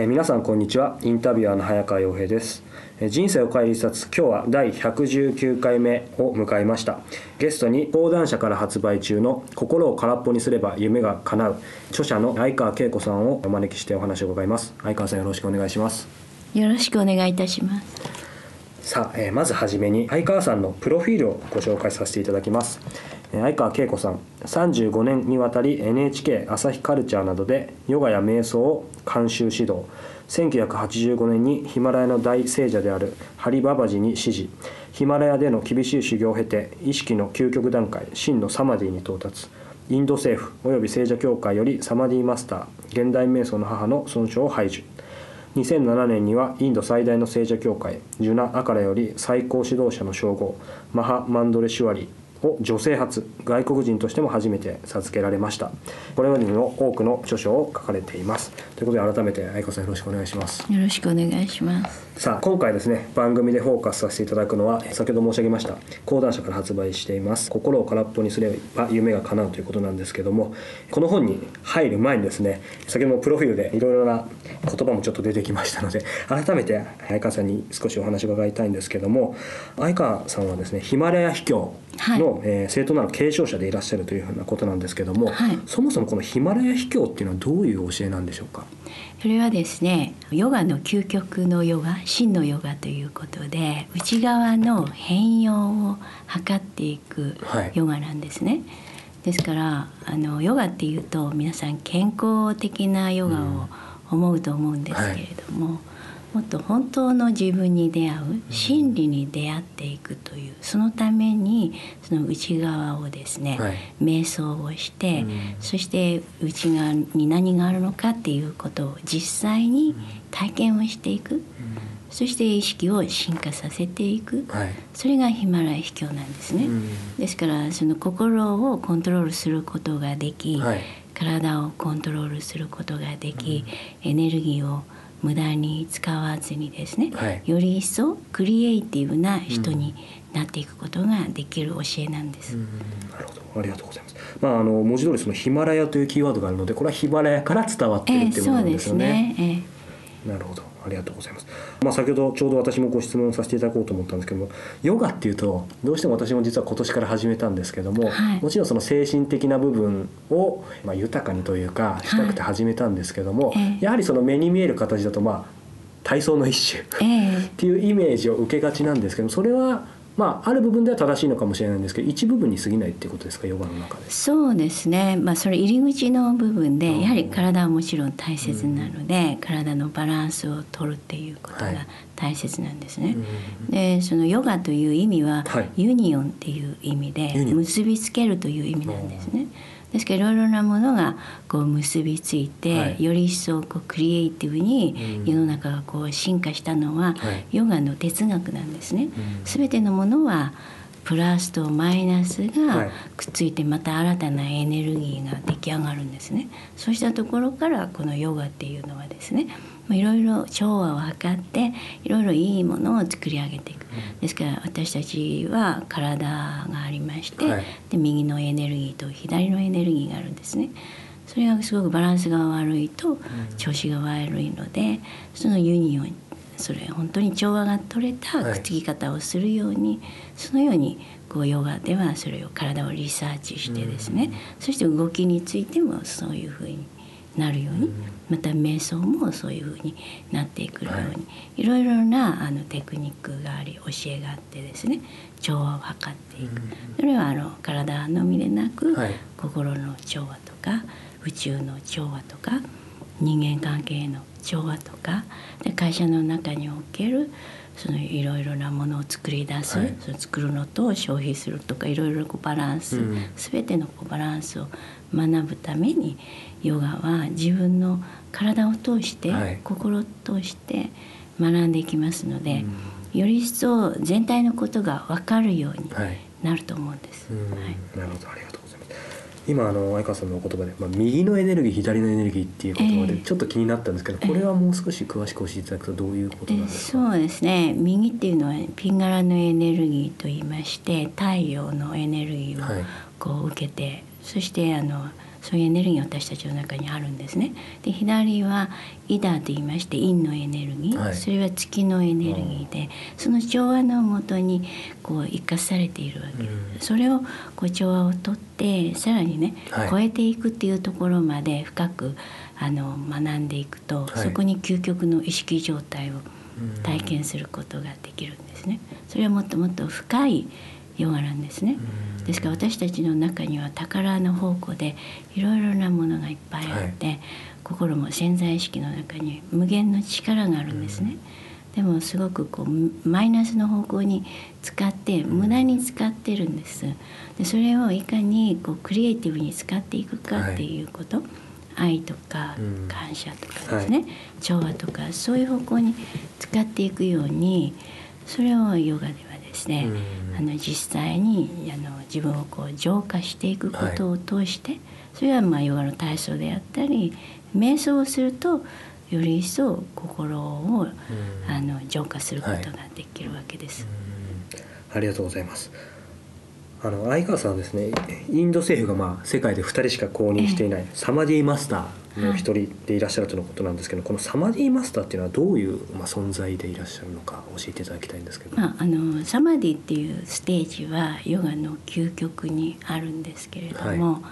え皆さんこんにちは。インタビュアーの早川洋平です。人生を変える一冊今日は第119回目を迎えました。ゲストに講談社から発売中の「心を空っぽにすれば夢が叶う」著者の相川恵子さんをお招きしてお話を伺います。相川さんよろしくお願いします。よろしくお願いいたします。さあ、えー、まずはじめに相川さんのプロフィールをご紹介させていただきます相川恵子さん35年にわたり NHK 朝日カルチャーなどでヨガや瞑想を監修指導。1985年にヒマラヤの大聖者であるハリババジに指示。ヒマラヤでの厳しい修行を経て意識の究極段階真のサマディに到達。インド政府及び聖者協会よりサマディマスター現代瞑想の母の尊称を排除2007年にはインド最大の聖者協会ジュナ・アカラより最高指導者の称号マハ・マンドレシュワリー。を女性初外国人としても初めて授けられました。これまでにも多くの著書を書かれています。ということで改めて愛子さんよろしくお願いします。よろしくお願いします。さあ今回ですね番組でフォーカスさせていただくのは先ほど申し上げました講談社から発売しています心を空っぽにすれば夢が叶うということなんですけどもこの本に入る前にですね先ほどもプロフィールでいろいろな言葉もちょっと出てきましたので改めて相川さんに少しお話を伺いたいんですけども相川さんはですねヒマラヤ秘境の、はい、えー、正当なる継承者でいらっしゃるというふうなことなんですけども、はい、そもそもこのヒマラヤ秘境っていうのはどういう教えなんでしょうか？それはですねヨガの究極のヨガ真のヨガということで内側の変容を図っていくヨガなんですね。はい、ですからあのヨガっていうと皆さん健康的なヨガを思うと思うんですけれども、うんはい。もっと本当の自分に出会う真理に出会っていくというそのためにその内側をですね、はい、瞑想をして、うん、そして内側に何があるのかっていうことを実際に体験をしていく、うん、そして意識を進化させていく、はい、それがヒマラヤ秘境なんですね。うん、ですからその心をコントロールすることができ、はい、体をコントロールすることができ、エネルギーを無駄に使わずにですね、はい、より一層クリエイティブな人になっていくことができる教えなんです。なるほどありがとうございます。まああの文字通りそのヒマラヤというキーワードがあるのでこれはヒマラヤから伝わっているっていうことなんですよね。えー、ねえー、なるほど。ありがとうございます。まあ、先ほどちょうど私もご質問させていただこうと思ったんですけどもヨガっていうとどうしても私も実は今年から始めたんですけども、はい、もちろんその精神的な部分を、まあ、豊かにというかしたくて始めたんですけども、はい、やはりその目に見える形だとまあ体操の一種っていうイメージを受けがちなんですけどそれはまあ、ある部分では正しいのかもしれないんですけど一部分に過ぎないっていうことですかヨガの中で。そうですね、まあ、それ入り口の部分でやはり体はもちろん大切なので、うん、体のバランスを取るっていうことが大切なんですね。はい、でそのヨガという意味は、はい、ユニオンっていう意味で結びつけるという意味なんですね。ですからいろいろなものがこう結びついて、はい、より一層こうクリエイティブに世の中がこう進化したのは、ヨガの哲学なんですね。すべてのものはプラスとマイナスがくっついてまた新たなエネルギーが出来上がるんですね。そうしたところからこのヨガっていうのはですねいろいろ調和を図っていろいろいいものを作り上げていく、ですから私たちは体がありまして、はい、で右のエネルギーと左のエネルギーがあるんですね。それがすごくバランスが悪いと調子が悪いのでそのユニオンそれ本当に調和が取れたくっつき方をするように、はい、そのようにこうヨガではそれを体をリサーチしてですね、そして動きについてもそういうふうになるように、また瞑想もそういうふうになっていくように、はい、いろいろなあのテクニックがあり教えがあってですね調和を図っていく、それはあの体のみでなく、はい、心の調和とか宇宙の調和とか人間関係の調和とかで会社の中におけるそのいろいろなものを作り出す、はい、その作るのと消費するとかいろいろバランス、うん、全てのこうバランスを学ぶためにヨガは自分の体を通して、はい、心を通して学んでいきますので、うん、より一層全体のことが分かるようになると思うんです。はい、なるほど。ありがとう。今あの相川さんのお言葉で、まあ、右のエネルギー左のエネルギーっていう言葉でちょっと気になったんですけど、えー、これはもう少し詳しく教えていただくとどういうことなんですか、そうですね。右っていうのはピン柄のエネルギーといいまして太陽のエネルギーをこう受けて、はい、そしてあのそういうエネルギーが私たちの中にあるんですね。で左はイダと言いまして陰のエネルギー、はい、それは月のエネルギーでその調和のもとにこう生かされているわけです。それをこう調和をとってさらにね、はい、超えていくっていうところまで深くあの学んでいくと、はい、そこに究極の意識状態を体験することができるんですね。それはもっともっと深いヨガなんですね。ですから私たちの中には宝の宝庫でいろいろなものがいっぱいあって、はい、心も潜在意識の中に無限の力があるんですね。でもすごくこうマイナスの方向に使って無駄に使ってるんです。でそれをいかにこうクリエイティブに使っていくかっていうこと、はい、愛とか感謝とかですね、はい、調和とかそういう方向に使っていくようにそれをヨガではですね、あの実際にあの自分をこう浄化していくことを通して、はい、それはまあヨガの体操であったり瞑想をするとより一層心を、あの浄化することができるわけです。ありがとうございます。あの相川さんはですねインド政府がまあ世界で2人しか公認していないサマディマスターの一人でいらっしゃるとのことなんですけど、はい、このサマディマスターっていうのはどういう、まあ、存在でいらっしゃるのか教えていただきたいんですけど、まあ、あのサマディっていうステージはヨガの究極にあるんですけれども、はい、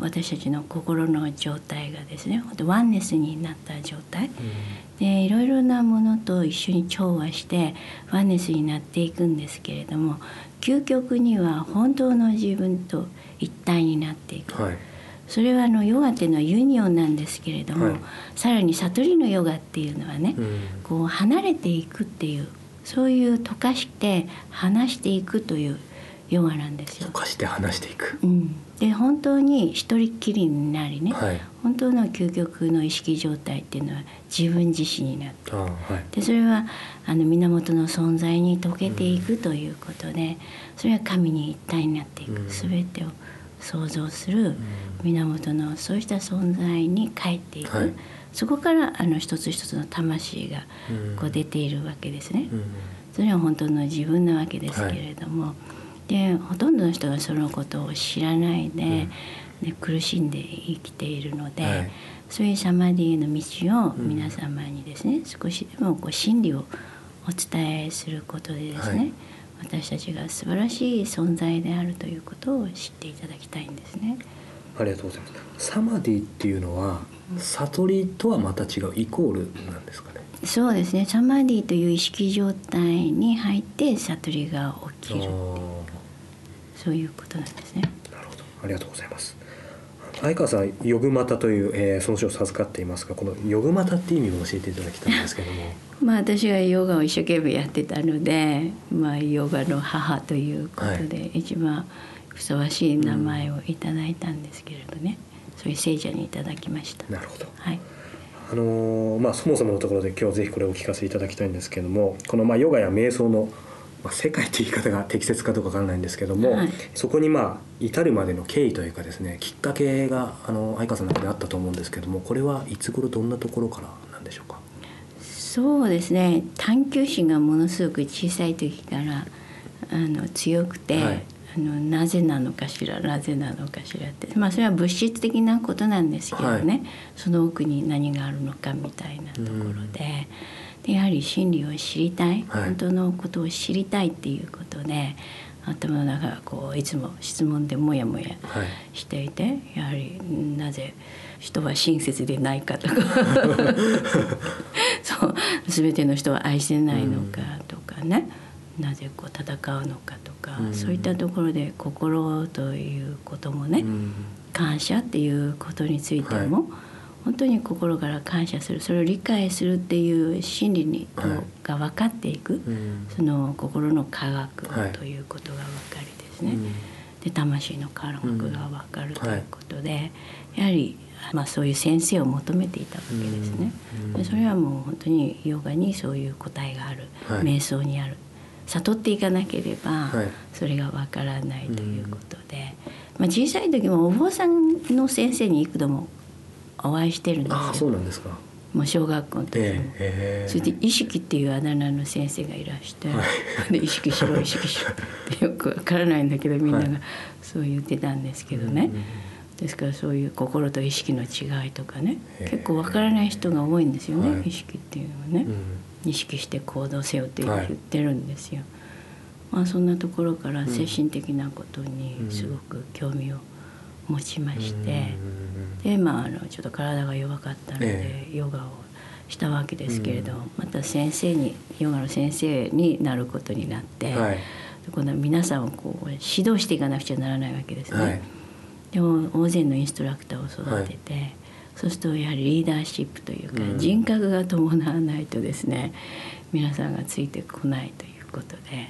私たちの心の状態がですねワンネスになった状態、うん、でいろいろなものと一緒に調和してワンネスになっていくんですけれども究極には本当の自分と一体になっていく、はい、それはあのヨガっていうのはユニオンなんですけれども、はい、さらに悟りのヨガっていうのはね、うん、こう離れていくっていうそういう溶かして離していくというヨガなんですよ。溶かして離していく、うん、で本当に一人っきりになりね、はい、本当の究極の意識状態っていうのは自分自身になって、はい、でそれはあの源の存在に溶けていくということで、それは神に一体になっていく、うん、全てを想像する源のそうした存在に帰っていく、はい、そこからあの一つ一つの魂がこう出ているわけですね。それは本当の自分なわけですけれども、はい、でほとんどの人がそのことを知らないで、で苦しんで生きているので、はい、そういうサマディへの道を皆様にですね、少しでもこう真理をお伝えすることでですね、はい、私たちが素晴らしい存在であるということを知っていただきたいんですね。ありがとうございます。サマディっていうのは、悟りとはまた違うイコールなんですかね？そうですね。サマディという意識状態に入って悟りが起きるそういうことなんですね。なるほど。ありがとうございます。相川さんヨグマタという、えー、その書を授かっていますがこのヨグマタって意味を教えていただきたいんですけども まあ私はヨガを一生懸命やってたので、まあ、ヨガの母ということで、はい、一番ふさわしい名前をいただいたんですけれどね、うん、そういう聖者にいただきましたなるほど、はいあのー、まあ、そもそものところで今日ぜひこれをお聞かせいただきたいんですけれどもこのまあヨガや瞑想のまあ、世界って言い方が適切かどうかわからないんですけども、はい、そこにまあ至るまでの経緯というかですねきっかけがあの相川さんの中であったと思うんですけどもこれはいつ頃どんなところからなんでしょうか？そうですね。探求心がものすごく小さい時からあの強くて、はい、あのなぜなのかしらなぜなのかしらって。まあそれは物質的なことなんですけどね、はい、その奥に何があるのかみたいなところで。でやはり真理を知りたい、はい、本当のことを知りたいっていうことで頭の中がこういつも質問でモヤモヤしていて、はい、やはりなぜ人は親切でないかとか。そう。全ての人は愛せないのかとかね、うん、なぜこう戦うのかとか、うん、そういったところで心ということもね、うん、感謝っていうことについても、はい本当に心から感謝するそれを理解するっていう心理に、はい。が分かっていく、うん。その心の科学はい。ということが分かりですね、うん。で魂の科学が分かるということで、やはり、まあ、そういう先生を求めていたわけですね。うん。でそれはもう本当にヨガにそういう答えがある、はい。瞑想にある悟っていかなければはい。それが分からないということで、まあ、小さい時もお坊さんの先生に幾度もお会いしてるんですああよそうなんですか。もう小学校の時に。ええそれで意識っていうあだ名の先生がいらして、はで意識しろ意識しろってよくわからないんだけどみんな はい。がそう言ってたんですけどね、ですからそういう心と意識の違いとかね。結構わからない人が多いんですよね、はい。意識っていうのはね、意識して行動せよって言はいってるんですよ。まあそんなところから精神的なことにすごく興味を持ちまして、でまああのちょっと体が弱かったので、えヨガをしたわけですけれど、また先生にヨガの先生になることになって、はい。で今度は皆さんをこう指導していかなくちゃならないわけですね。はい。でも大勢のインストラクターを育てて、そうするとやはりリーダーシップというか、うん。人格が伴わないとですね皆さんがついてこないということで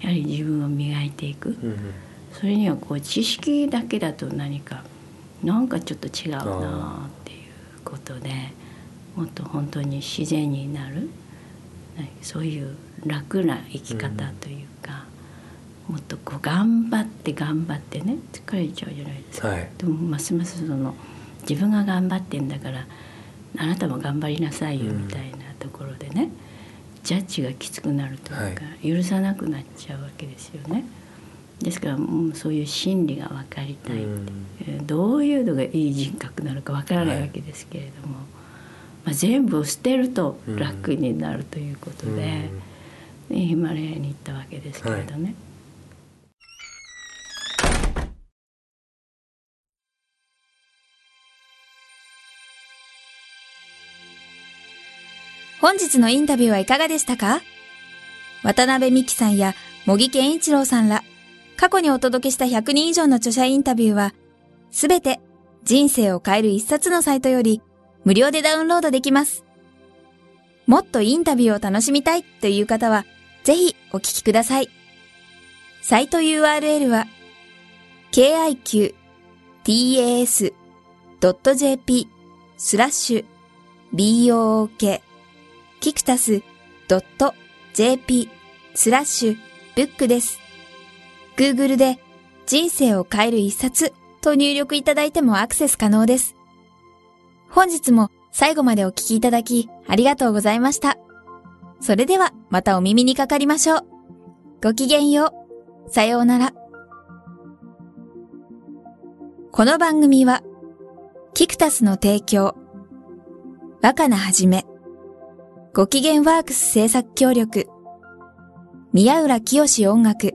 やはり自分を磨いていく、うん。それにはこう知識だけだと何かなんかちょっと違うなっていうことでもっと本当に自然になるそういう楽な生き方というか、もっとこう頑張って頑張ってね疲れちゃうじゃないですか。はいでもますますその自分が頑張ってんだからあなたも頑張りなさいようんみたいなところでね、ジャッジがきつくなるというか、許さなくなっちゃうわけですよね。ですからもうそういう心理が分かりたい、うん。えーどういうのがいい人格なのか分からないわけですけれども、まあ、全部を捨てると楽になるということで、ねヒマラヤに行ったわけですけれどね。本日のインタビューはいかがでしたか？渡辺美希さんや茂木健一郎さんら、過去にお届けした100人以上の著者インタビューは、すべて人生を変える一冊のサイトより無料でダウンロードできます。もっとインタビューを楽しみたいという方は、ぜひお聞きください。サイト URL は、kiqtas.jp スラッシュ book キクタス .jp スラッシュブックです。Google で人生を変える一冊と入力いただいてもアクセス可能です。本日も最後までお聞きいただきありがとうございました。それではまたお耳にかかりましょう。ごきげんよう。さようなら。この番組は、キクタスの提供、若菜はじめ、ご機嫌ワークス制作協力、宮浦清志音楽、